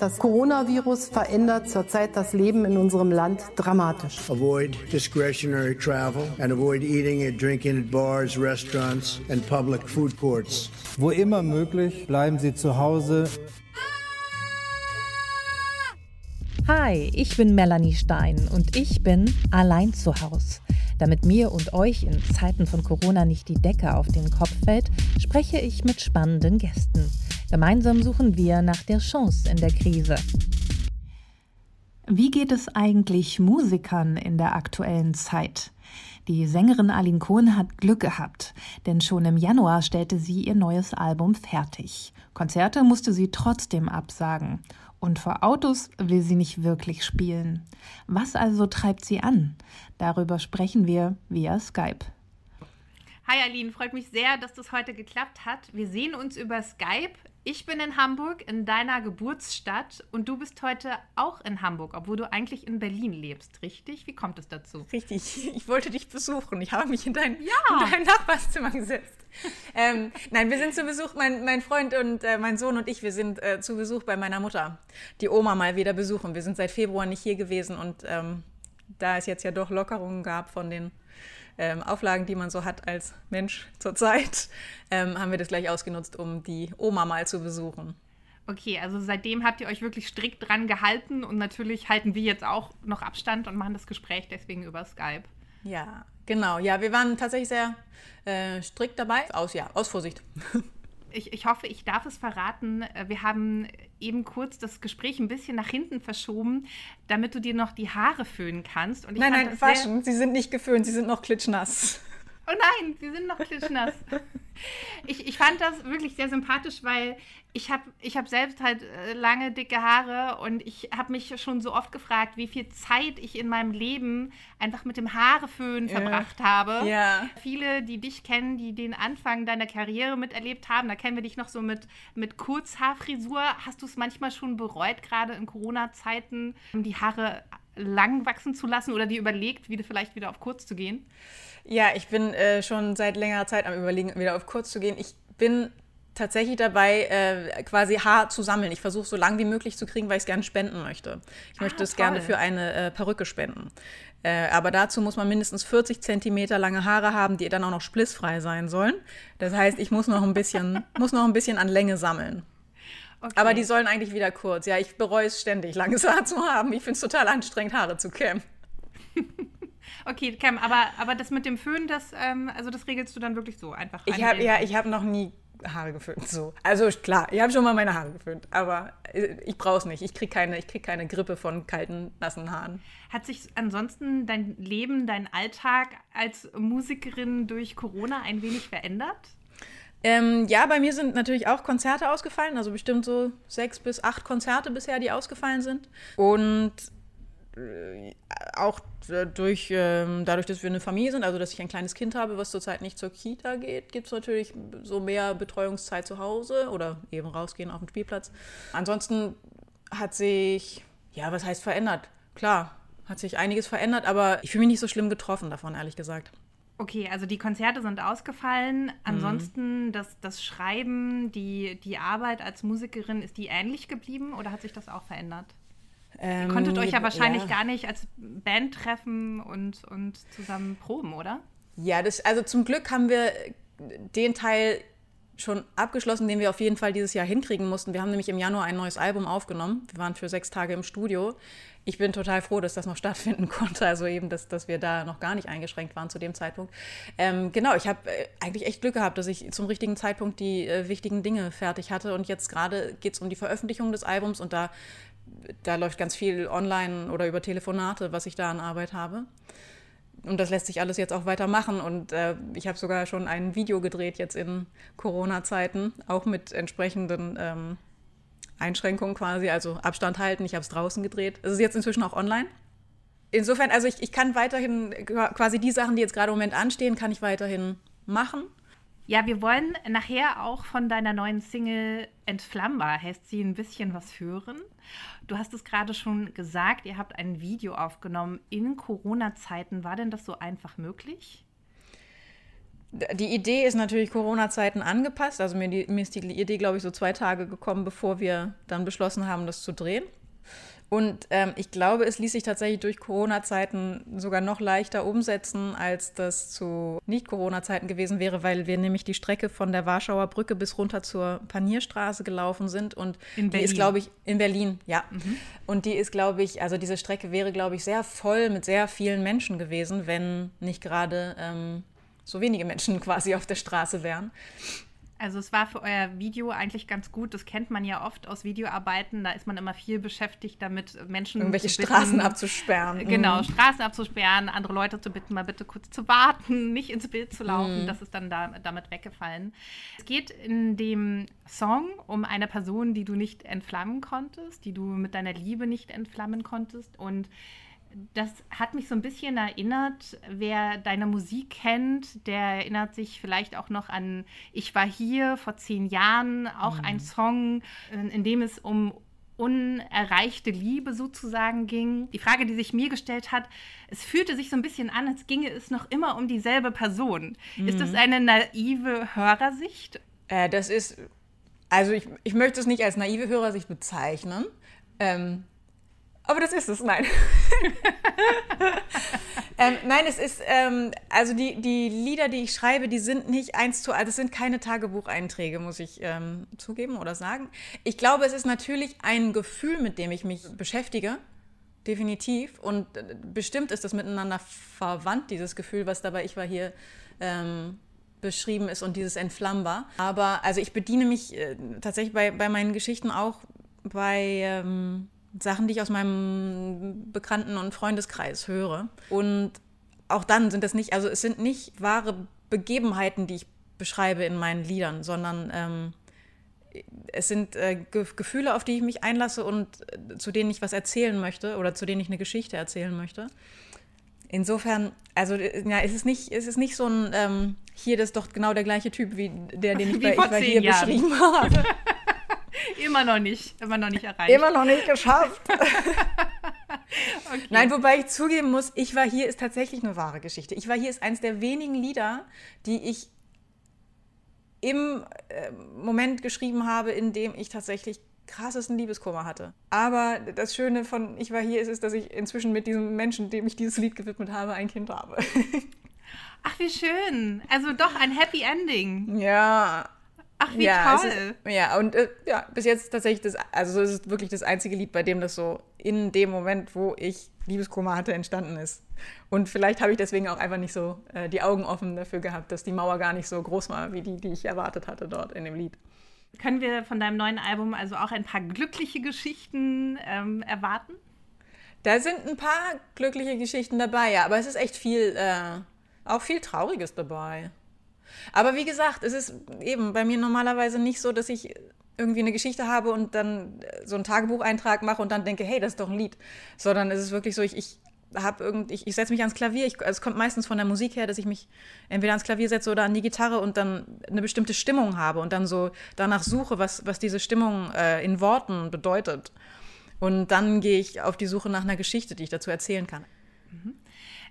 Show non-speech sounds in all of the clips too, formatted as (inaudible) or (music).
Das Coronavirus verändert zurzeit das Leben in unserem Land dramatisch. Avoid discretionary travel and avoid eating and drinking at bars, restaurants and public food courts. Wo immer möglich, bleiben Sie zu Hause. Hi, ich bin Melanie Stein und ich bin allein zu Hause. Damit mir und euch in Zeiten von Corona nicht die Decke auf den Kopf fällt, spreche ich mit spannenden Gästen. Gemeinsam suchen wir nach der Chance in der Krise. Wie geht es eigentlich Musikern in der aktuellen Zeit? Die Sängerin Aline Kohn hat Glück gehabt, denn schon im Januar stellte sie ihr neues Album fertig. Konzerte musste sie trotzdem absagen. Und vor Autos will sie nicht wirklich spielen. Was also treibt sie an? Darüber sprechen wir via Skype. Hi Aline, freut mich sehr, dass das heute geklappt hat. Wir sehen uns über Skype. Ich bin in Hamburg, in deiner Geburtsstadt, und du bist heute auch in Hamburg, obwohl du eigentlich in Berlin lebst, richtig? Wie kommt es dazu? Richtig, (laughs) ich wollte dich besuchen. Ich habe mich in dein, ja. in dein Nachbarszimmer gesetzt. ähm, nein, wir sind zu Besuch, mein, mein Freund und äh, mein Sohn und ich, wir sind äh, zu Besuch bei meiner Mutter, die Oma mal wieder besuchen. Wir sind seit Februar nicht hier gewesen und ähm, da es jetzt ja doch Lockerungen gab von den ähm, Auflagen, die man so hat als Mensch zurzeit, ähm, haben wir das gleich ausgenutzt, um die Oma mal zu besuchen. Okay, also seitdem habt ihr euch wirklich strikt dran gehalten und natürlich halten wir jetzt auch noch Abstand und machen das Gespräch deswegen über Skype. Ja, genau. Ja, wir waren tatsächlich sehr äh, strikt dabei. Aus, ja, aus Vorsicht. (laughs) ich, ich hoffe, ich darf es verraten. Äh, wir haben eben kurz das Gespräch ein bisschen nach hinten verschoben, damit du dir noch die Haare föhnen kannst. Und nein, nein, waschen. Sie sind nicht geföhnt, sie sind noch klitschnass. Oh nein, sie sind noch klitschnass. ich, ich fand das wirklich sehr sympathisch, weil ich habe ich hab selbst halt äh, lange, dicke Haare und ich habe mich schon so oft gefragt, wie viel Zeit ich in meinem Leben einfach mit dem Haareföhn äh, verbracht habe. Ja. Viele, die dich kennen, die den Anfang deiner Karriere miterlebt haben, da kennen wir dich noch so mit, mit Kurzhaarfrisur. Hast du es manchmal schon bereut, gerade in Corona-Zeiten, die Haare lang wachsen zu lassen oder dir überlegt, wieder vielleicht wieder auf kurz zu gehen? Ja, ich bin äh, schon seit längerer Zeit am Überlegen, wieder auf kurz zu gehen. Ich bin tatsächlich dabei, äh, quasi Haar zu sammeln. Ich versuche so lang wie möglich zu kriegen, weil ich es gerne spenden möchte. Ich ah, möchte es gerne für eine äh, Perücke spenden. Äh, aber dazu muss man mindestens 40 Zentimeter lange Haare haben, die dann auch noch splissfrei sein sollen. Das heißt, ich muss noch ein bisschen, (laughs) muss noch ein bisschen an Länge sammeln. Okay. Aber die sollen eigentlich wieder kurz. Ja, ich bereue es ständig, langes Haar zu haben. Ich finde es total anstrengend, Haare zu kämmen. (laughs) okay, Cam, aber, aber das mit dem Föhn, das, ähm, also das regelst du dann wirklich so einfach? Ich habe ja, ich habe noch nie Haare geföhnt. So. Also klar, ich habe schon mal meine Haare geföhnt, aber äh, ich brauche es nicht. Ich kriege keine, krieg keine Grippe von kalten, nassen Haaren. Hat sich ansonsten dein Leben, dein Alltag als Musikerin durch Corona ein wenig verändert? Ähm, ja, bei mir sind natürlich auch Konzerte ausgefallen, also bestimmt so sechs bis acht Konzerte bisher, die ausgefallen sind. Und auch durch, ähm, dadurch, dass wir eine Familie sind, also dass ich ein kleines Kind habe, was zurzeit nicht zur Kita geht, gibt es natürlich so mehr Betreuungszeit zu Hause oder eben rausgehen auf den Spielplatz. Ansonsten hat sich, ja, was heißt verändert? Klar, hat sich einiges verändert, aber ich fühle mich nicht so schlimm getroffen davon, ehrlich gesagt. Okay, also die Konzerte sind ausgefallen. Mhm. Ansonsten mhm. das, das Schreiben, die, die Arbeit als Musikerin, ist die ähnlich geblieben oder hat sich das auch verändert? Ähm, Ihr konntet euch ja wahrscheinlich ja. gar nicht als Band treffen und, und zusammen proben, oder? Ja, das, also zum Glück haben wir den Teil schon abgeschlossen, den wir auf jeden Fall dieses Jahr hinkriegen mussten. Wir haben nämlich im Januar ein neues Album aufgenommen. Wir waren für sechs Tage im Studio. Ich bin total froh, dass das noch (laughs) stattfinden konnte. Also eben, dass, dass wir da noch gar nicht eingeschränkt waren zu dem Zeitpunkt. Ähm, genau, ich habe äh, eigentlich echt Glück gehabt, dass ich zum richtigen Zeitpunkt die äh, wichtigen Dinge fertig hatte. Und jetzt gerade geht es um die Veröffentlichung des Albums und da, da läuft ganz viel online oder über Telefonate, was ich da an Arbeit habe und das lässt sich alles jetzt auch weitermachen. Und äh, ich habe sogar schon ein Video gedreht jetzt in Corona-Zeiten, auch mit entsprechenden ähm, Einschränkungen quasi, also Abstand halten. Ich habe es draußen gedreht. Es ist jetzt inzwischen auch online. Insofern, also ich, ich kann weiterhin quasi die Sachen, die jetzt gerade im Moment anstehen, kann ich weiterhin machen. Ja, wir wollen nachher auch von deiner neuen Single Entflammbar, heißt sie, ein bisschen was hören. Du hast es gerade schon gesagt, ihr habt ein Video aufgenommen in Corona-Zeiten. War denn das so einfach möglich? die Idee ist natürlich Corona-Zeiten angepasst. Also mir, die, mir ist die Idee, glaube ich, so zwei Tage gekommen, bevor wir dann beschlossen haben, das zu drehen. Und ähm, ich glaube, es ließ sich tatsächlich durch Corona-Zeiten sogar noch leichter umsetzen, als das zu Nicht-Corona-Zeiten gewesen wäre, weil wir nämlich die Strecke von der Warschauer Brücke bis runter zur Panierstraße gelaufen sind. Und in die ist, glaube ich, in Berlin, ja. Mhm. Und die ist, glaube ich, also diese Strecke wäre, glaube ich, sehr voll mit sehr vielen Menschen gewesen, wenn nicht gerade ähm, so wenige Menschen (laughs) quasi auf der Straße wären. Also es war für euer Video eigentlich ganz gut. Das kennt man ja oft aus Videoarbeiten. Da ist man immer viel beschäftigt damit, Menschen irgendwelche bitten, Straßen abzusperren. Genau, mhm. Straßen abzusperren, andere Leute zu bitten, mal bitte kurz zu warten, (laughs) nicht ins Bild zu laufen. Mhm. Das ist dann da, damit weggefallen. Es geht in dem Song um eine Person, die du nicht entflammen konntest, die du mit deiner Liebe nicht entflammen konntest und das hat mich so ein bisschen erinnert, wer deine Musik kennt, der erinnert sich vielleicht auch noch an Ich war hier vor zehn Jahren, auch mhm. ein Song, in dem es um unerreichte Liebe sozusagen ging. Die Frage, die sich mir gestellt hat, es fühlte sich so ein bisschen an, als ginge es noch immer um dieselbe Person. Mhm. Ist das mhm. eine naive Hörersicht? Äh, das ist, also ich, ich möchte es nicht als naive Hörersicht bezeichnen. Ähm, aber das ist es, nein. (laughs) ähm, nein, es ist, ähm, also die, die Lieder, die ich schreibe, die sind nicht eins zu, also es sind keine Tagebucheinträge, muss ich ähm, zugeben oder sagen. Ich glaube, es ist natürlich ein Gefühl, mit dem ich mich beschäftige. Definitiv. Und äh, bestimmt ist das miteinander verwandt, dieses Gefühl, was dabei ich war hier ähm, beschrieben ist und dieses Entflammbar. Aber also ich bediene mich äh, tatsächlich bei, bei meinen Geschichten auch bei ähm, Sachen, die ich aus meinem Bekannten- und Freundeskreis höre. Und auch dann sind es nicht, also es sind nicht wahre Begebenheiten, die ich beschreibe in meinen Liedern, sondern ähm, es sind äh, Ge Gefühle, auf die ich mich einlasse und äh, zu denen ich was erzählen möchte oder zu denen ich eine Geschichte erzählen möchte. Insofern, also ja, es ist nicht, es ist nicht so ein, ähm, hier das ist doch genau der gleiche Typ wie der, den ich (laughs) bei, ich bei hier Jahren. beschrieben habe. (laughs) (laughs) immer noch nicht, immer noch nicht erreicht. Immer noch nicht geschafft. (laughs) okay. Nein, wobei ich zugeben muss, ich war hier ist tatsächlich eine wahre Geschichte. Ich war hier ist eines der wenigen Lieder, die ich im äh, Moment geschrieben habe, in dem ich tatsächlich krassesten Liebeskummer hatte. Aber das Schöne von Ich war hier ist, ist, dass ich inzwischen mit diesem Menschen, dem ich dieses Lied gewidmet habe, ein Kind habe. (laughs) Ach, wie schön. Also doch ein Happy Ending. Ja, Ach, wie ja, toll. Ist, ja, und äh, ja, bis jetzt tatsächlich das, also es ist wirklich das einzige Lied, bei dem das so in dem Moment, wo ich Liebeskummer hatte, entstanden ist. Und vielleicht habe ich deswegen auch einfach nicht so äh, die Augen offen dafür gehabt, dass die Mauer gar nicht so groß war, wie die, die ich erwartet hatte dort in dem Lied. Können wir von deinem neuen Album also auch ein paar glückliche Geschichten ähm, erwarten? Da sind ein paar glückliche Geschichten dabei, ja, aber es ist echt viel, äh, auch viel Trauriges dabei. Aber wie gesagt, es ist eben bei mir normalerweise nicht so, dass ich irgendwie eine Geschichte habe und dann so einen Tagebucheintrag mache und dann denke, hey, das ist doch ein Lied. Sondern es ist wirklich so, ich, ich habe irgendwie, ich, ich setze mich ans Klavier. Ich, also es kommt meistens von der Musik her, dass ich mich entweder ans Klavier setze oder an die Gitarre und dann eine bestimmte Stimmung habe und dann so danach suche, was, was diese Stimmung äh, in Worten bedeutet. Und dann gehe ich auf die Suche nach einer Geschichte, die ich dazu erzählen kann. Mhm.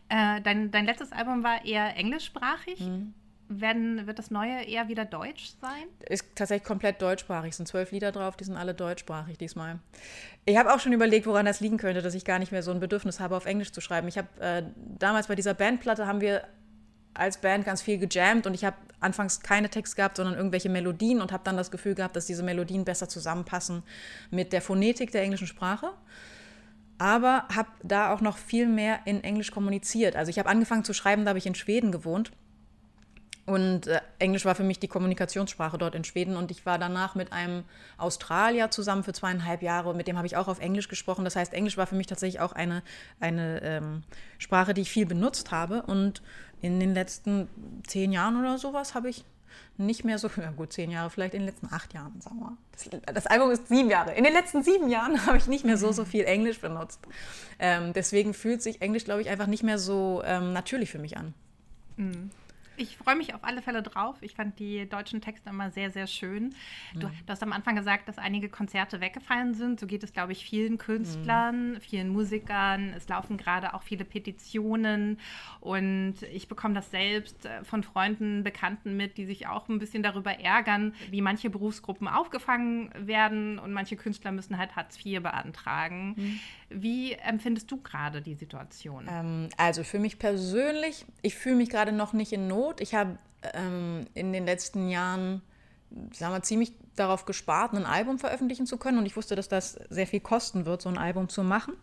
Äh, dein, dein letztes Album war eher englischsprachig. Mhm. Werden, wird das neue eher wieder deutsch sein? Ist tatsächlich komplett deutschsprachig. Es sind zwölf Lieder drauf, die sind alle deutschsprachig diesmal. Ich habe auch schon überlegt, woran das liegen könnte, dass ich gar nicht mehr so ein Bedürfnis habe, auf Englisch zu schreiben. Ich habe äh, damals bei dieser Bandplatte haben wir als Band ganz viel gejammt und ich habe anfangs keine Text gehabt, sondern irgendwelche Melodien und habe dann das Gefühl gehabt, dass diese Melodien besser zusammenpassen mit der Phonetik der englischen Sprache. Aber habe da auch noch viel mehr in Englisch kommuniziert. Also ich habe angefangen zu schreiben, da habe ich in Schweden gewohnt und äh, Englisch war für mich die Kommunikationssprache dort in Schweden. Und ich war danach mit einem Australier zusammen für zweieinhalb Jahre. Mit dem habe ich auch auf Englisch gesprochen. Das heißt, Englisch war für mich tatsächlich auch eine, eine ähm, Sprache, die ich viel benutzt habe. Und in den letzten zehn Jahren oder sowas habe ich nicht mehr so, (laughs) ja gut, zehn Jahre, vielleicht in den letzten acht Jahren, sagen wir. Das, das Album ist sieben Jahre. In den letzten sieben Jahren (laughs) habe ich nicht mehr so, so viel Englisch benutzt. Ähm, deswegen fühlt sich Englisch, glaube ich, einfach nicht mehr so ähm, natürlich für mich an. Mhm. Ich freue mich auf alle Fälle drauf. Ich fand die deutschen Texte immer sehr, sehr schön. Du, mhm. du, hast am Anfang gesagt, dass einige Konzerte weggefallen sind. So geht es, glaube ich, vielen Künstlern, mhm. vielen Musikern. Es laufen gerade auch viele Petitionen. Und ich bekomme das selbst äh, von Freunden, Bekannten mit, die sich auch ein bisschen darüber ärgern, wie manche Berufsgruppen aufgefangen werden und manche Künstler müssen halt Hartz IV beantragen. Mhm. Wie empfindest du gerade die Situation? Ähm, also für mich persönlich, ich fühle mich gerade noch nicht in Not. Ich habe ähm, in den letzten Jahren sagen wir, ziemlich darauf gespart, ein Album veröffentlichen zu können. Und ich wusste, dass das sehr viel kosten wird, so ein Album zu machen.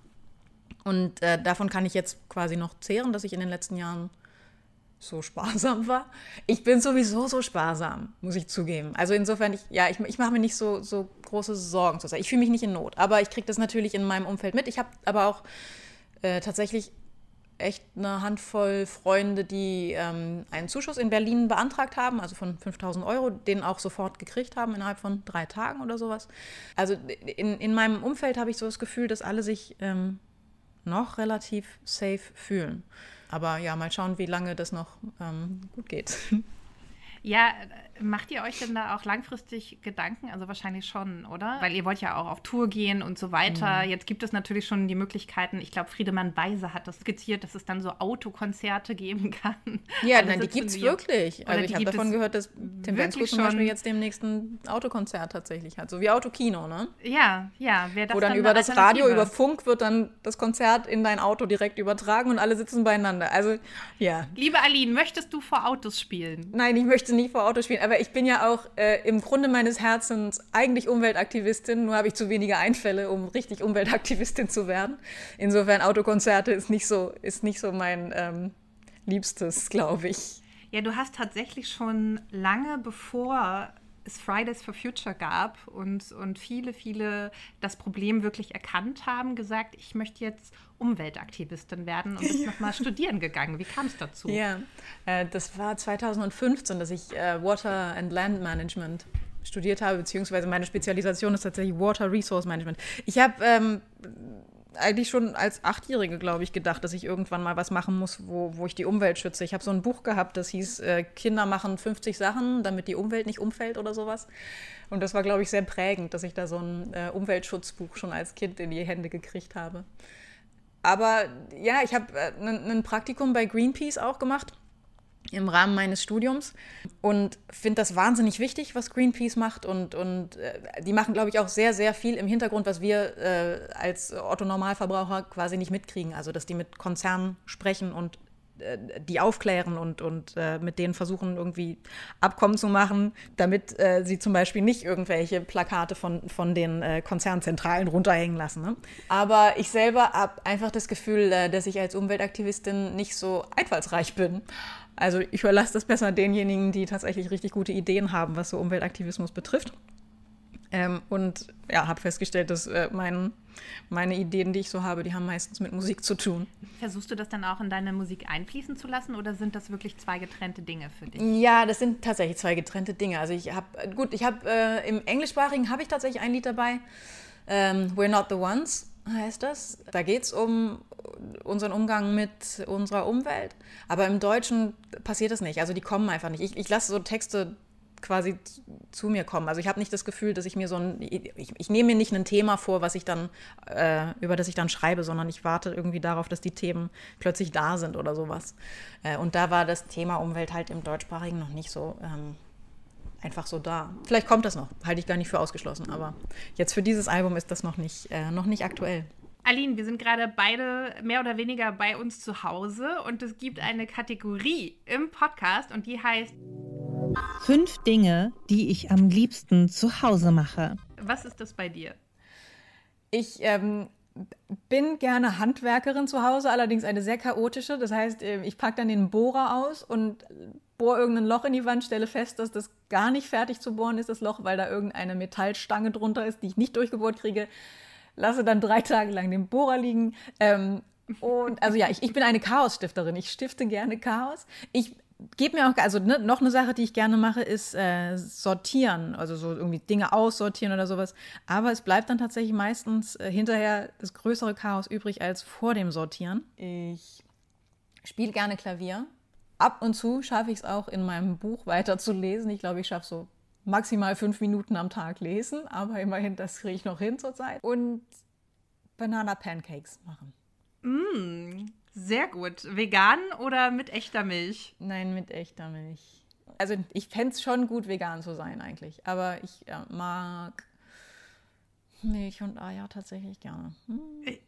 Und äh, davon kann ich jetzt quasi noch zehren, dass ich in den letzten Jahren so sparsam war. Ich bin sowieso so sparsam, muss ich zugeben. Also insofern, ich, ja, ich, ich mache mir nicht so, so große Sorgen zurzeit. Ich fühle mich nicht in Not, aber ich kriege das natürlich in meinem Umfeld mit. Ich habe aber auch äh, tatsächlich echt eine Handvoll Freunde, die ähm, einen Zuschuss in Berlin beantragt haben, also von 5000 Euro, den auch sofort gekriegt haben innerhalb von drei Tagen oder sowas. Also in, in meinem Umfeld habe ich so das Gefühl, dass alle sich ähm, noch relativ safe fühlen. Aber ja, mal schauen, wie lange das noch ähm, gut geht. (laughs) Ja, Macht ihr euch denn da auch langfristig Gedanken? Also wahrscheinlich schon, oder? Weil ihr wollt ja auch auf Tour gehen und so weiter. Mhm. Jetzt gibt es natürlich schon die Möglichkeiten. Ich glaube, Friedemann Weise hat das skizziert, dass es dann so Autokonzerte geben (laughs) kann. Ja, nein, die gibt es wirklich. Also ich habe davon gehört, dass Tim Bensko zum Beispiel jetzt demnächst ein Autokonzert tatsächlich hat. So wie Autokino, ne? Ja, ja. Wer das Wo dann, dann über das Radio, über Funk wird dann das Konzert in dein Auto direkt übertragen und alle sitzen beieinander. Also, ja. Liebe Aline, möchtest du vor Autos spielen? Nein, ich möchte nicht vor Autos spielen aber ich bin ja auch äh, im Grunde meines Herzens eigentlich Umweltaktivistin, nur habe ich zu wenige Einfälle, um richtig Umweltaktivistin zu werden. Insofern Autokonzerte ist nicht so, ist nicht so mein ähm, Liebstes, glaube ich. Ja, du hast tatsächlich schon lange bevor es Fridays for Future gab und, und viele, viele das Problem wirklich erkannt haben, gesagt, ich möchte jetzt Umweltaktivistin werden und bist ja. nochmal studieren gegangen. Wie kam es dazu? Ja, äh, das war 2015, dass ich äh, Water and Land Management studiert habe, beziehungsweise meine Spezialisation ist tatsächlich Water Resource Management. Ich habe ähm, eigentlich schon als Achtjährige, glaube ich, gedacht, dass ich irgendwann mal was machen muss, wo, wo ich die Umwelt schütze. Ich habe so ein Buch gehabt, das hieß äh, Kinder machen 50 Sachen, damit die Umwelt nicht umfällt oder sowas. Und das war, glaube ich, sehr prägend, dass ich da so ein äh, Umweltschutzbuch schon als Kind in die Hände gekriegt habe. Aber ja, ich habe ein äh, Praktikum bei Greenpeace auch gemacht im Rahmen meines Studiums und finde das wahnsinnig wichtig, was Greenpeace macht. Und, und äh, die machen, glaube ich, auch sehr, sehr viel im Hintergrund, was wir äh, als Otto-Normalverbraucher quasi nicht mitkriegen. Also, dass die mit Konzernen sprechen und äh, die aufklären und, und äh, mit denen versuchen, irgendwie Abkommen zu machen, damit äh, sie zum Beispiel nicht irgendwelche Plakate von, von den äh, Konzernzentralen runterhängen lassen. Ne? Aber ich selber habe einfach das Gefühl, dass ich als Umweltaktivistin nicht so einfallsreich bin. Also ich überlasse das besser denjenigen, die tatsächlich richtig gute Ideen haben, was so Umweltaktivismus betrifft. Ähm, und ja, habe festgestellt, dass äh, mein, meine Ideen, die ich so habe, die haben meistens mit Musik zu tun. Versuchst du das dann auch in deine Musik einfließen zu lassen oder sind das wirklich zwei getrennte Dinge für dich? Ja, das sind tatsächlich zwei getrennte Dinge. Also ich habe, gut, ich habe äh, im Englischsprachigen habe ich tatsächlich ein Lied dabei. Ähm, We're Not the Ones heißt das. Da geht es um unseren Umgang mit unserer Umwelt. Aber im Deutschen passiert das nicht. Also die kommen einfach nicht. Ich, ich lasse so Texte quasi zu mir kommen. Also ich habe nicht das Gefühl, dass ich mir so ein, ich, ich nehme mir nicht ein Thema vor, was ich dann, äh, über das ich dann schreibe, sondern ich warte irgendwie darauf, dass die Themen plötzlich da sind oder sowas. Äh, und da war das Thema Umwelt halt im Deutschsprachigen noch nicht so ähm, einfach so da. Vielleicht kommt das noch, halte ich gar nicht für ausgeschlossen, aber jetzt für dieses Album ist das noch nicht, äh, noch nicht aktuell. Aline, wir sind gerade beide mehr oder weniger bei uns zu Hause und es gibt eine Kategorie im Podcast und die heißt Fünf Dinge, die ich am liebsten zu Hause mache. Was ist das bei dir? Ich ähm, bin gerne Handwerkerin zu Hause, allerdings eine sehr chaotische. Das heißt, ähm, ich packe dann den Bohrer aus und bohre irgendein Loch in die Wand, stelle fest, dass das gar nicht fertig zu bohren ist, das Loch, weil da irgendeine Metallstange drunter ist, die ich nicht durchgebohrt kriege. Lasse dann drei Tage lang den Bohrer liegen. Ähm, und also ja, ich, ich bin eine Chaosstifterin. Ich stifte gerne Chaos. Ich gebe mir auch, also ne, noch eine Sache, die ich gerne mache, ist äh, sortieren, also so irgendwie Dinge aussortieren oder sowas. Aber es bleibt dann tatsächlich meistens äh, hinterher das größere Chaos übrig als vor dem Sortieren. Ich spiele gerne Klavier ab und zu schaffe ich es auch in meinem Buch weiterzulesen. Ich glaube, ich schaffe so maximal fünf Minuten am Tag lesen, aber immerhin, das kriege ich noch hin zurzeit. Und Banana Pancakes machen. Mm, sehr gut. Vegan oder mit echter Milch? Nein, mit echter Milch. Also ich fände es schon gut, vegan zu sein eigentlich. Aber ich ja, mag Milch und Eier tatsächlich gerne. Hm.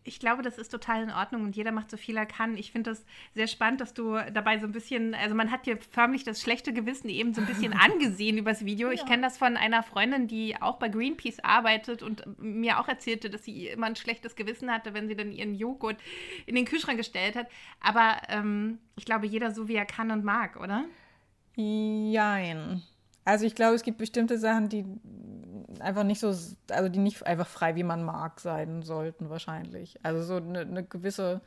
Ich glaube, das ist total in Ordnung und jeder macht so viel er kann. Ich finde das sehr spannend, dass du dabei so ein bisschen, also man hat dir förmlich das schlechte Gewissen eben so ein bisschen (laughs) angesehen übers Video. Ja. Ich kenne das von einer Freundin, die auch bei Greenpeace arbeitet und mir auch erzählte, dass sie immer ein schlechtes Gewissen hatte, wenn sie dann ihren Joghurt in den Kühlschrank gestellt hat. Aber ähm, ich glaube, jeder so, wie er kann und mag, oder? Jein. Also ich glaube, es gibt bestimmte Sachen, die einfach nicht so, also die nicht einfach frei, wie man mag, sein sollten wahrscheinlich. Also so eine, eine gewisse,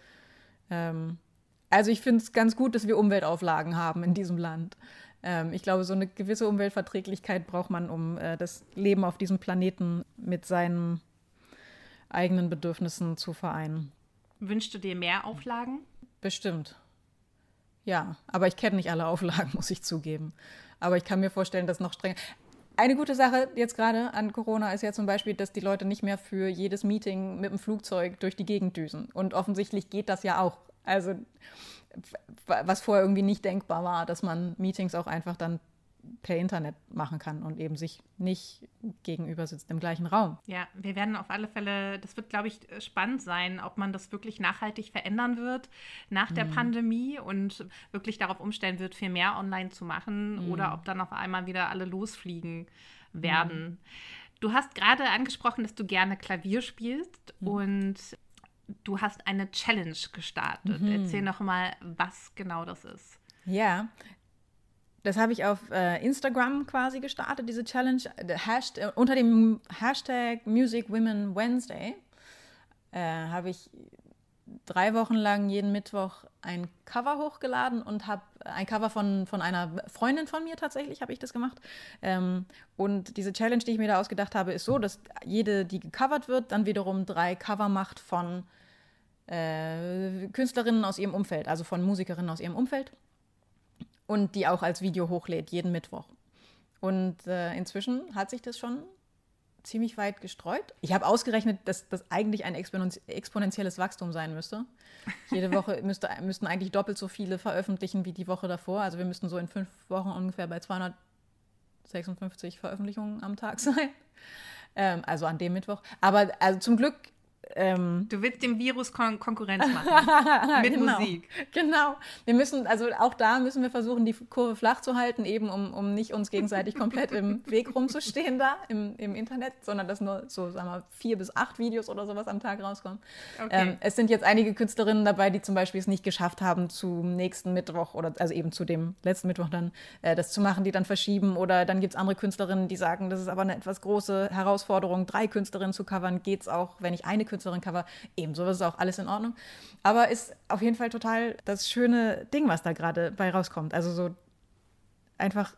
ähm, also ich finde es ganz gut, dass wir Umweltauflagen haben in diesem Land. Ähm, ich glaube, so eine gewisse Umweltverträglichkeit braucht man, um äh, das Leben auf diesem Planeten mit seinen eigenen Bedürfnissen zu vereinen. Wünschst du dir mehr Auflagen? Bestimmt. Ja, aber ich kenne nicht alle Auflagen, (laughs) muss ich zugeben. Aber ich kann mir vorstellen, dass noch strenger. Eine gute Sache jetzt gerade an Corona ist ja zum Beispiel, dass die Leute nicht mehr für jedes Meeting mit dem Flugzeug durch die Gegend düsen. Und offensichtlich geht das ja auch. Also, was vorher irgendwie nicht denkbar war, dass man Meetings auch einfach dann per Internet machen kann und eben sich nicht gegenüber sitzt im gleichen Raum. Ja, wir werden auf alle Fälle, das wird, glaube ich, spannend sein, ob man das wirklich nachhaltig verändern wird nach der mhm. Pandemie und wirklich darauf umstellen wird, viel mehr online zu machen mhm. oder ob dann auf einmal wieder alle losfliegen werden. Mhm. Du hast gerade angesprochen, dass du gerne Klavier spielst mhm. und du hast eine Challenge gestartet. Mhm. Erzähl noch mal, was genau das ist. Ja, das habe ich auf äh, Instagram quasi gestartet, diese Challenge, Hashtag, äh, unter dem Hashtag Music Women Wednesday. Äh, habe ich drei Wochen lang jeden Mittwoch ein Cover hochgeladen und habe ein Cover von, von einer Freundin von mir tatsächlich, habe ich das gemacht. Ähm, und diese Challenge, die ich mir da ausgedacht habe, ist so, dass jede, die gecovert wird, dann wiederum drei Cover macht von äh, Künstlerinnen aus ihrem Umfeld, also von Musikerinnen aus ihrem Umfeld und die auch als Video hochlädt, jeden Mittwoch. Und äh, inzwischen hat sich das schon ziemlich weit gestreut. Ich habe ausgerechnet, dass das eigentlich ein exponentielles Wachstum sein müsste. Jede Woche (laughs) müsste, müssten eigentlich doppelt so viele veröffentlichen wie die Woche davor. Also wir müssten so in fünf Wochen ungefähr bei 256 Veröffentlichungen am Tag (laughs) sein. Ähm, also an dem Mittwoch. Aber also zum Glück ähm, du willst dem Virus Kon Konkurrenz (laughs) machen. mit genau, Musik. Genau. Wir müssen, also auch da müssen wir versuchen, die Kurve flach zu halten, eben um, um nicht uns gegenseitig komplett im (laughs) Weg rumzustehen da im, im Internet, sondern dass nur so, sagen wir, vier bis acht Videos oder sowas am Tag rauskommen. Okay. Ähm, es sind jetzt einige Künstlerinnen dabei, die zum Beispiel es nicht geschafft haben, zum nächsten Mittwoch oder also eben zu dem letzten Mittwoch dann äh, das zu machen, die dann verschieben. Oder dann gibt es andere Künstlerinnen, die sagen, das ist aber eine etwas große Herausforderung, drei Künstlerinnen zu covern, geht es auch, wenn ich eine Künstlerin Künstlerin-Cover. Ebenso ist auch alles in Ordnung. Aber ist auf jeden Fall total das schöne Ding, was da gerade bei rauskommt. Also so einfach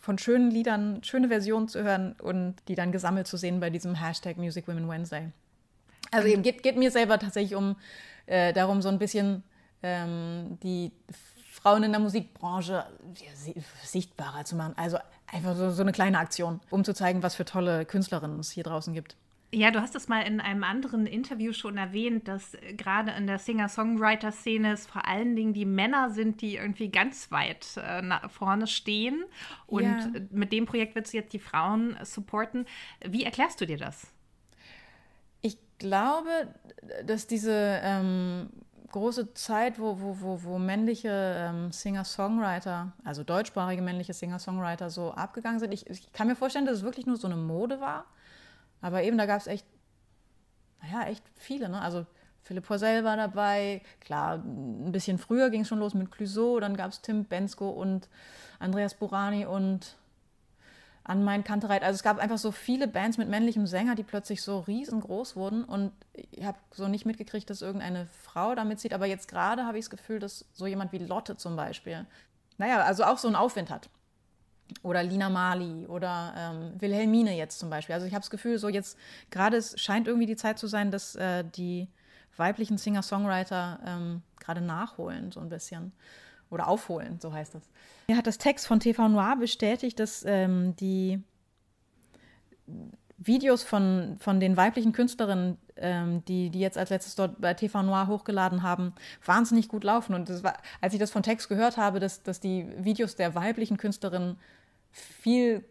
von schönen Liedern schöne Versionen zu hören und die dann gesammelt zu sehen bei diesem Hashtag Music Women Wednesday. Also eben geht, geht mir selber tatsächlich um äh, darum, so ein bisschen ähm, die Frauen in der Musikbranche sichtbarer zu machen. Also einfach so, so eine kleine Aktion, um zu zeigen, was für tolle Künstlerinnen es hier draußen gibt. Ja, du hast es mal in einem anderen Interview schon erwähnt, dass gerade in der Singer-Songwriter-Szene es vor allen Dingen die Männer sind, die irgendwie ganz weit äh, vorne stehen. Und ja. mit dem Projekt willst du jetzt die Frauen supporten. Wie erklärst du dir das? Ich glaube, dass diese ähm, große Zeit, wo, wo, wo, wo männliche ähm, Singer-Songwriter, also deutschsprachige männliche Singer-Songwriter so abgegangen sind, ich, ich kann mir vorstellen, dass es wirklich nur so eine Mode war aber eben, da gab es echt, naja, echt viele. Ne? Also Philipp Poisel war dabei. Klar, ein bisschen früher ging es schon los mit Clouseau. Dann gab es Tim Bensko und Andreas Burani und an mein Kantereit. Also es gab einfach so viele Bands mit männlichem Sänger, die plötzlich so riesengroß wurden. Und ich habe so nicht mitgekriegt, dass irgendeine Frau da mitzieht. Aber jetzt gerade habe ich das Gefühl, dass so jemand wie Lotte zum Beispiel, naja, also auch so einen Aufwind hat oder Lina Mali oder ähm, Wilhelmine jetzt zum Beispiel. Also ich habe das Gefühl, so jetzt gerade es scheint irgendwie die Zeit zu sein, dass äh, die weiblichen Singer-Songwriter ähm, gerade nachholen, so ein bisschen. oder aufholen, so heißt das. Mir hat das Text von TV Noir bestätigt, dass ähm, die Videos von, von den weiblichen Künstlerinnen, ähm, die, die jetzt als letztes dort bei TV Noir hochgeladen haben, wahnsinnig gut laufen. Und war, als ich das von Text gehört habe, dass, dass die Videos der weiblichen Künstlerinnen viel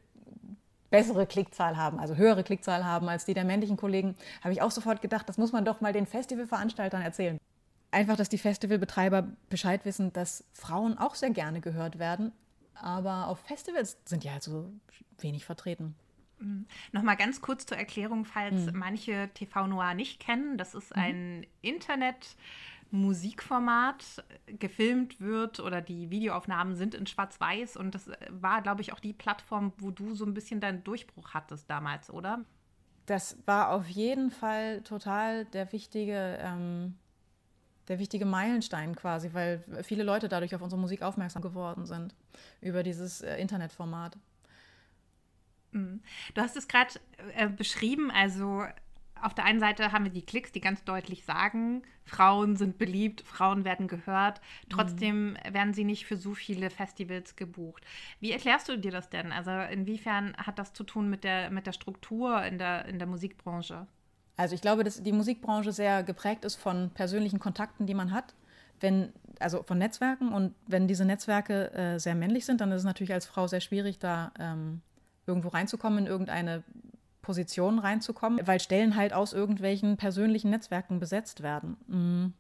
bessere Klickzahl haben, also höhere Klickzahl haben als die der männlichen Kollegen, habe ich auch sofort gedacht, das muss man doch mal den Festivalveranstaltern erzählen. Einfach, dass die Festivalbetreiber Bescheid wissen, dass Frauen auch sehr gerne gehört werden, aber auf Festivals sind ja halt so wenig vertreten. Mhm. Nochmal ganz kurz zur Erklärung, falls mhm. manche TV Noir nicht kennen. Das ist mhm. ein Internet- Musikformat gefilmt wird oder die Videoaufnahmen sind in Schwarz-Weiß und das war, glaube ich, auch die Plattform, wo du so ein bisschen deinen Durchbruch hattest damals, oder? Das war auf jeden Fall total der wichtige, ähm, der wichtige Meilenstein quasi, weil viele Leute dadurch auf unsere Musik aufmerksam geworden sind über dieses äh, Internetformat. Mhm. Du hast es gerade äh, beschrieben, also auf der einen Seite haben wir die Klicks, die ganz deutlich sagen, Frauen sind beliebt, Frauen werden gehört. Trotzdem mhm. werden sie nicht für so viele Festivals gebucht. Wie erklärst du dir das denn? Also inwiefern hat das zu tun mit der, mit der Struktur in der, in der Musikbranche? Also ich glaube, dass die Musikbranche sehr geprägt ist von persönlichen Kontakten, die man hat. Wenn, also von Netzwerken und wenn diese Netzwerke äh, sehr männlich sind, dann ist es natürlich als Frau sehr schwierig, da ähm, irgendwo reinzukommen in irgendeine Positionen reinzukommen, weil Stellen halt aus irgendwelchen persönlichen Netzwerken besetzt werden. Mhm.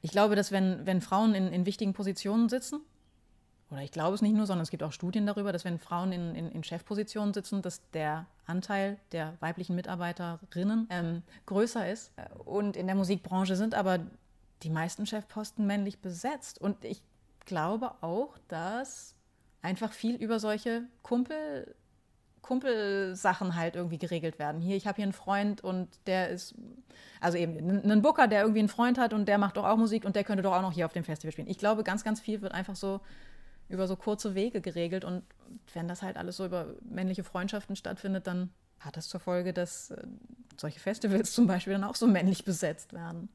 Ich glaube, dass wenn, wenn Frauen in, in wichtigen Positionen sitzen, oder ich glaube es nicht nur, sondern es gibt auch Studien darüber, dass wenn Frauen in, in, in Chefpositionen sitzen, dass der Anteil der weiblichen Mitarbeiterinnen ähm, größer ist. Und in der Musikbranche sind aber die meisten Chefposten männlich besetzt. Und ich glaube auch, dass einfach viel über solche Kumpel Kumpelsachen halt irgendwie geregelt werden. Hier, ich habe hier einen Freund und der ist, also eben einen Booker, der irgendwie einen Freund hat und der macht doch auch Musik und der könnte doch auch noch hier auf dem Festival spielen. Ich glaube, ganz, ganz viel wird einfach so über so kurze Wege geregelt und wenn das halt alles so über männliche Freundschaften stattfindet, dann hat das zur Folge, dass äh, solche Festivals (laughs) zum Beispiel dann auch so männlich besetzt werden.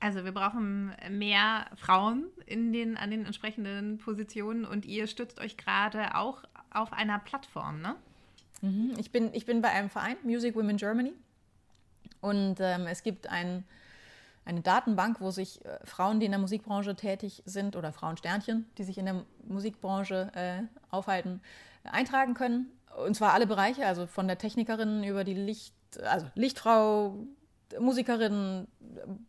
Also wir brauchen mehr Frauen in den, an den entsprechenden Positionen und ihr stützt euch gerade auch auf einer Plattform, ne? Mhm. Ich, bin, ich bin bei einem Verein, Music Women Germany. Und ähm, es gibt ein, eine Datenbank, wo sich äh, Frauen, die in der Musikbranche tätig sind, oder Frauensternchen, die sich in der Musikbranche äh, aufhalten, eintragen können. Und zwar alle Bereiche, also von der Technikerin über die Licht, also Lichtfrau, Musikerin,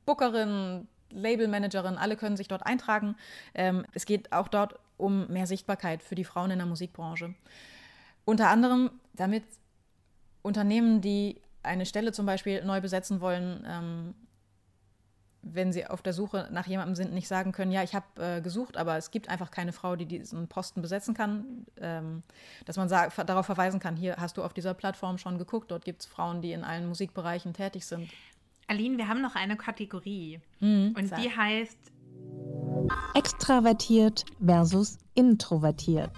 Bookerin, Labelmanagerin, alle können sich dort eintragen. Ähm, es geht auch dort um mehr Sichtbarkeit für die Frauen in der Musikbranche. Unter anderem, damit Unternehmen, die eine Stelle zum Beispiel neu besetzen wollen, ähm, wenn sie auf der Suche nach jemandem sind, nicht sagen können, ja, ich habe äh, gesucht, aber es gibt einfach keine Frau, die diesen Posten besetzen kann, ähm, dass man darauf verweisen kann, hier hast du auf dieser Plattform schon geguckt, dort gibt es Frauen, die in allen Musikbereichen tätig sind. Aline, wir haben noch eine Kategorie mhm, und sag. die heißt Extravertiert versus introvertiert.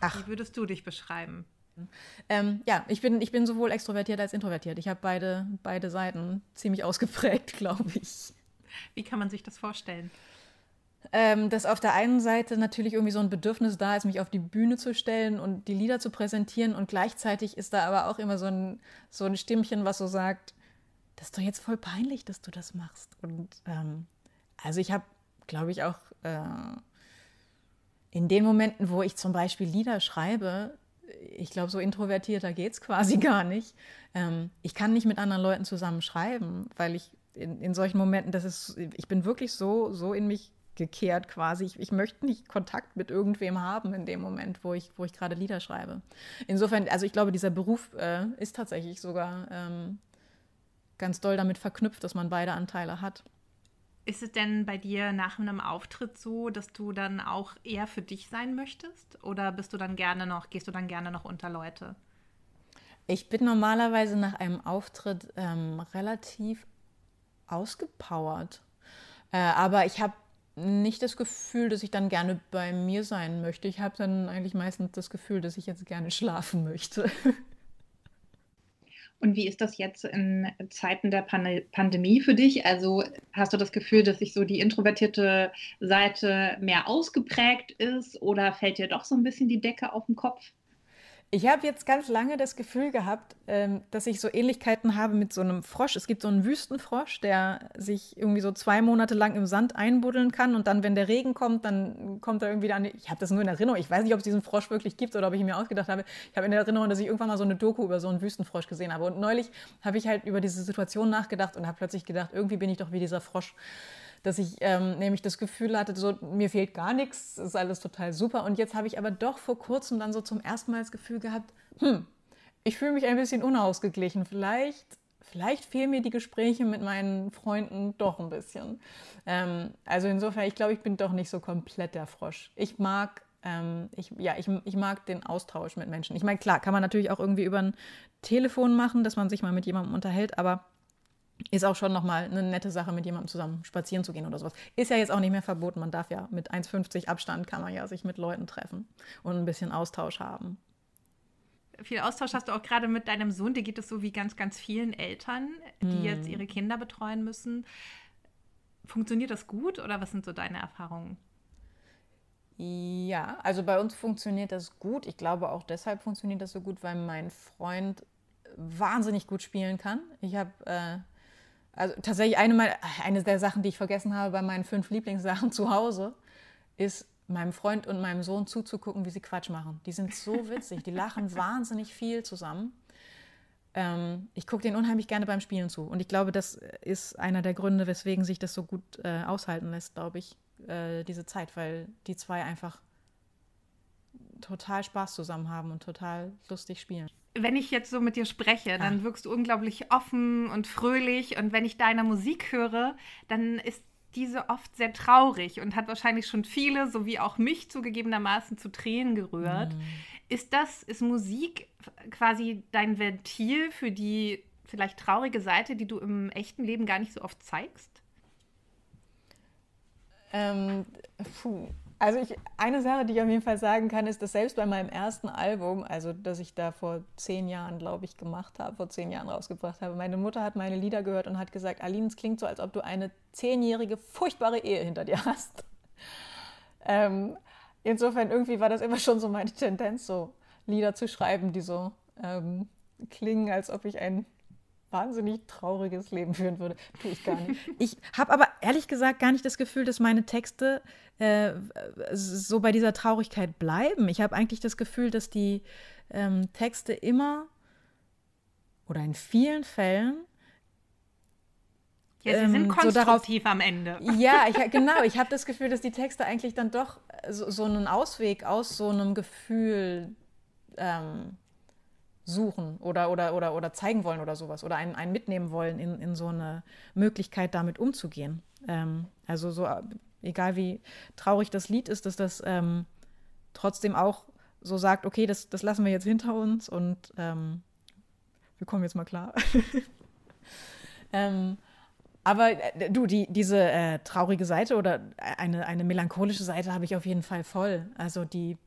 Ach. Wie würdest du dich beschreiben? Ähm, ja, ich bin, ich bin sowohl extrovertiert als introvertiert. Ich habe beide, beide Seiten ziemlich ausgeprägt, (laughs) glaube ich. Wie kann man sich das vorstellen? Ähm, dass auf der einen Seite natürlich irgendwie so ein Bedürfnis da ist, mich auf die Bühne zu stellen und die Lieder zu präsentieren und gleichzeitig ist da aber auch immer so ein, so ein Stimmchen, was so sagt, das ist doch jetzt voll peinlich, dass du das machst. Und ähm, also ich habe, glaube ich, auch äh, in den Momenten, wo ich zum Beispiel Lieder schreibe, ich glaube, so introvertierter geht es quasi (laughs) gar nicht. Ähm, ich kann nicht mit anderen Leuten zusammen schreiben, weil ich in, in solchen Momenten, das ist, ich bin wirklich so, so in mich gekehrt quasi. Ich, ich, möchte nicht Kontakt mit irgendwem haben in dem Moment, wo ich, wo ich gerade Lieder schreibe. Insofern, also ich glaube, dieser Beruf äh, ist tatsächlich sogar ähm, ganz doll damit verknüpft, dass man beide Anteile hat. Ist es denn bei dir nach einem Auftritt so, dass du dann auch eher für dich sein möchtest? Oder bist du dann gerne noch, gehst du dann gerne noch unter Leute? Ich bin normalerweise nach einem Auftritt ähm, relativ ausgepowert. Äh, aber ich habe nicht das Gefühl, dass ich dann gerne bei mir sein möchte. Ich habe dann eigentlich meistens das Gefühl, dass ich jetzt gerne schlafen möchte. (laughs) Und wie ist das jetzt in Zeiten der Pan Pandemie für dich? Also hast du das Gefühl, dass sich so die introvertierte Seite mehr ausgeprägt ist oder fällt dir doch so ein bisschen die Decke auf den Kopf? Ich habe jetzt ganz lange das Gefühl gehabt, ähm, dass ich so Ähnlichkeiten habe mit so einem Frosch. Es gibt so einen Wüstenfrosch, der sich irgendwie so zwei Monate lang im Sand einbuddeln kann und dann, wenn der Regen kommt, dann kommt er irgendwie an. Ich habe das nur in Erinnerung. Ich weiß nicht, ob es diesen Frosch wirklich gibt oder ob ich ihn mir ausgedacht habe. Ich habe in Erinnerung, dass ich irgendwann mal so eine Doku über so einen Wüstenfrosch gesehen habe. Und neulich habe ich halt über diese Situation nachgedacht und habe plötzlich gedacht, irgendwie bin ich doch wie dieser Frosch dass ich ähm, nämlich das Gefühl hatte, so mir fehlt gar nichts, ist alles total super. Und jetzt habe ich aber doch vor kurzem dann so zum ersten Mal das Gefühl gehabt, hm, ich fühle mich ein bisschen unausgeglichen. Vielleicht, vielleicht fehlen mir die Gespräche mit meinen Freunden doch ein bisschen. Ähm, also insofern, ich glaube, ich bin doch nicht so komplett der Frosch. Ich mag ähm, ich, ja, ich, ich mag den Austausch mit Menschen. Ich meine, klar, kann man natürlich auch irgendwie über ein Telefon machen, dass man sich mal mit jemandem unterhält, aber ist auch schon nochmal eine nette Sache, mit jemandem zusammen spazieren zu gehen oder sowas. Ist ja jetzt auch nicht mehr verboten. Man darf ja mit 1,50 Abstand kann man ja sich mit Leuten treffen und ein bisschen Austausch haben. Viel Austausch hast du auch gerade mit deinem Sohn. Dir geht es so wie ganz, ganz vielen Eltern, die hm. jetzt ihre Kinder betreuen müssen. Funktioniert das gut oder was sind so deine Erfahrungen? Ja, also bei uns funktioniert das gut. Ich glaube auch deshalb funktioniert das so gut, weil mein Freund wahnsinnig gut spielen kann. Ich habe äh, also tatsächlich eine, meiner, eine der Sachen, die ich vergessen habe bei meinen fünf Lieblingssachen (laughs) zu Hause, ist meinem Freund und meinem Sohn zuzugucken, wie sie Quatsch machen. Die sind so (laughs) witzig, die lachen wahnsinnig viel zusammen. Ähm, ich gucke denen unheimlich gerne beim Spielen zu. Und ich glaube, das ist einer der Gründe, weswegen sich das so gut äh, aushalten lässt, glaube ich, äh, diese Zeit, weil die zwei einfach total Spaß zusammen haben und total lustig spielen wenn ich jetzt so mit dir spreche, dann wirkst du unglaublich offen und fröhlich. Und wenn ich deine Musik höre, dann ist diese oft sehr traurig und hat wahrscheinlich schon viele, so wie auch mich zugegebenermaßen, zu Tränen gerührt. Mhm. Ist das, ist Musik quasi dein Ventil für die vielleicht traurige Seite, die du im echten Leben gar nicht so oft zeigst? Ähm, puh. Also ich, eine Sache, die ich auf jeden Fall sagen kann, ist, dass selbst bei meinem ersten Album, also das ich da vor zehn Jahren, glaube ich, gemacht habe, vor zehn Jahren rausgebracht habe, meine Mutter hat meine Lieder gehört und hat gesagt, Aline, es klingt so, als ob du eine zehnjährige, furchtbare Ehe hinter dir hast. Ähm, insofern irgendwie war das immer schon so meine Tendenz, so Lieder zu schreiben, die so ähm, klingen, als ob ich ein wahnsinnig trauriges Leben führen würde. Tue ich gar nicht. (laughs) Ich habe aber ehrlich gesagt gar nicht das Gefühl, dass meine Texte äh, so bei dieser Traurigkeit bleiben. Ich habe eigentlich das Gefühl, dass die ähm, Texte immer oder in vielen Fällen ja, sie sind ähm, konstruktiv so darauf, am Ende. Ja, (laughs) ich, genau. Ich habe das Gefühl, dass die Texte eigentlich dann doch so, so einen Ausweg aus so einem Gefühl ähm, suchen oder, oder, oder, oder zeigen wollen oder sowas oder einen, einen mitnehmen wollen in, in so eine Möglichkeit, damit umzugehen. Ähm, also so, egal wie traurig das Lied ist, dass das ähm, trotzdem auch so sagt, okay, das, das lassen wir jetzt hinter uns und ähm, wir kommen jetzt mal klar. (laughs) ähm, aber äh, du, die, diese äh, traurige Seite oder eine, eine melancholische Seite habe ich auf jeden Fall voll. Also die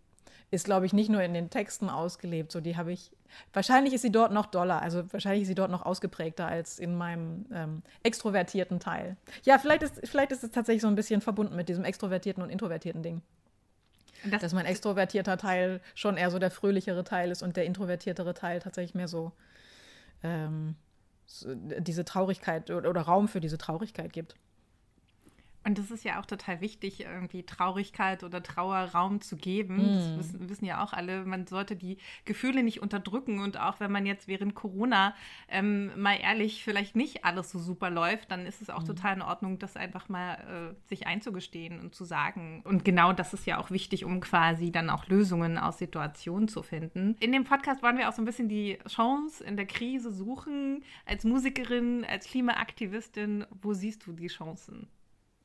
ist, glaube ich, nicht nur in den Texten ausgelebt. So, die habe ich. Wahrscheinlich ist sie dort noch doller, also wahrscheinlich ist sie dort noch ausgeprägter als in meinem ähm, extrovertierten Teil. Ja, vielleicht ist, vielleicht ist es tatsächlich so ein bisschen verbunden mit diesem extrovertierten und introvertierten Ding. Das dass mein extrovertierter Teil schon eher so der fröhlichere Teil ist und der introvertiertere Teil tatsächlich mehr so, ähm, so diese Traurigkeit oder, oder Raum für diese Traurigkeit gibt. Und das ist ja auch total wichtig, irgendwie Traurigkeit oder Trauer Raum zu geben. Mm. Das wissen, wissen, ja auch alle. Man sollte die Gefühle nicht unterdrücken. Und auch wenn man jetzt während Corona ähm, mal ehrlich vielleicht nicht alles so super läuft, dann ist es auch mm. total in Ordnung, das einfach mal äh, sich einzugestehen und zu sagen. Und genau das ist ja auch wichtig, um quasi dann auch Lösungen aus Situationen zu finden. In dem Podcast wollen wir auch so ein bisschen die Chance in der Krise suchen. Als Musikerin, als Klimaaktivistin, wo siehst du die Chancen?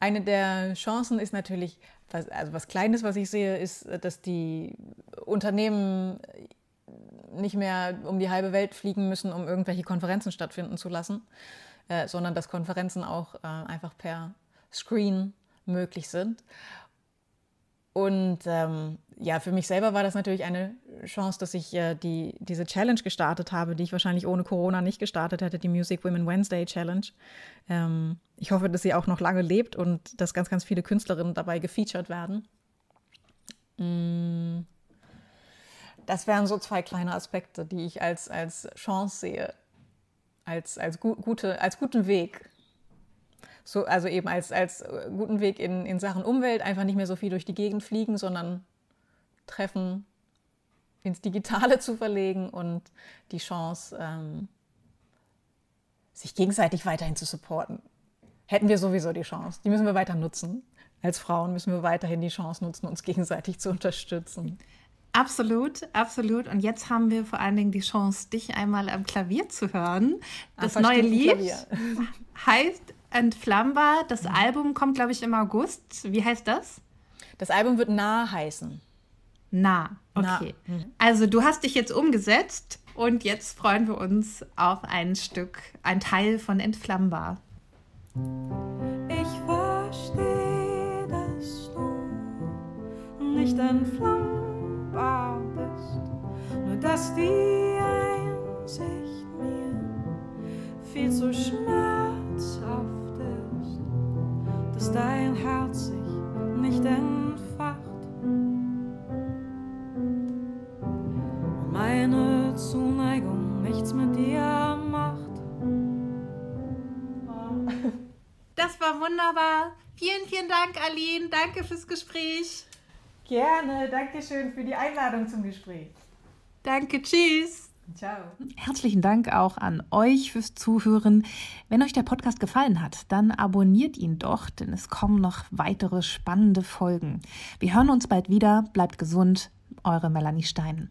Eine der Chancen ist natürlich, was, also was Kleines, was ich sehe, ist, dass die Unternehmen nicht mehr um die halbe Welt fliegen müssen, um irgendwelche Konferenzen stattfinden zu lassen, äh, sondern dass Konferenzen auch äh, einfach per Screen möglich sind. Und ähm, ja, für mich selber war das natürlich eine Chance, dass ich äh, die, diese Challenge gestartet habe, die ich wahrscheinlich ohne Corona nicht gestartet hätte, die Music Women Wednesday Challenge. Ähm, ich hoffe, dass sie auch noch lange lebt und dass ganz, ganz viele Künstlerinnen dabei gefeatured werden. Mm. Das wären so zwei kleine Aspekte, die ich als, als Chance sehe, als, als, gu gute, als guten Weg so, also eben als, als äh, guten Weg in, in Sachen Umwelt, einfach nicht mehr so viel durch die Gegend fliegen, sondern Treffen ins Digitale (laughs) zu verlegen und die Chance, ähm, sich gegenseitig weiterhin zu supporten. Hätten wir sowieso die Chance. Die müssen wir weiter nutzen. Als Frauen müssen wir weiterhin die Chance nutzen, uns gegenseitig zu unterstützen. Absolut, absolut. Und jetzt haben wir vor allen Dingen die Chance, dich einmal am Klavier zu hören. Das neue Lied (laughs) heißt Entflammbar. Das mhm. Album kommt, glaube ich, im August. Wie heißt das? Das Album wird Nah heißen. Nah, okay. Nah. Mhm. Also du hast dich jetzt umgesetzt und jetzt freuen wir uns auf ein Stück, ein Teil von Entflammbar. Ich verstehe, dass du nicht entflammbar bist, nur dass die Einsicht mir viel zu schmerzhaft dass dein Herz sich nicht entfacht. Und meine Zuneigung nichts mit dir macht. Das war wunderbar. Vielen, vielen Dank, Aline. Danke fürs Gespräch. Gerne. Dankeschön für die Einladung zum Gespräch. Danke. Tschüss. Ciao. Herzlichen Dank auch an euch fürs Zuhören. Wenn euch der Podcast gefallen hat, dann abonniert ihn doch, denn es kommen noch weitere spannende Folgen. Wir hören uns bald wieder. Bleibt gesund. Eure Melanie Stein.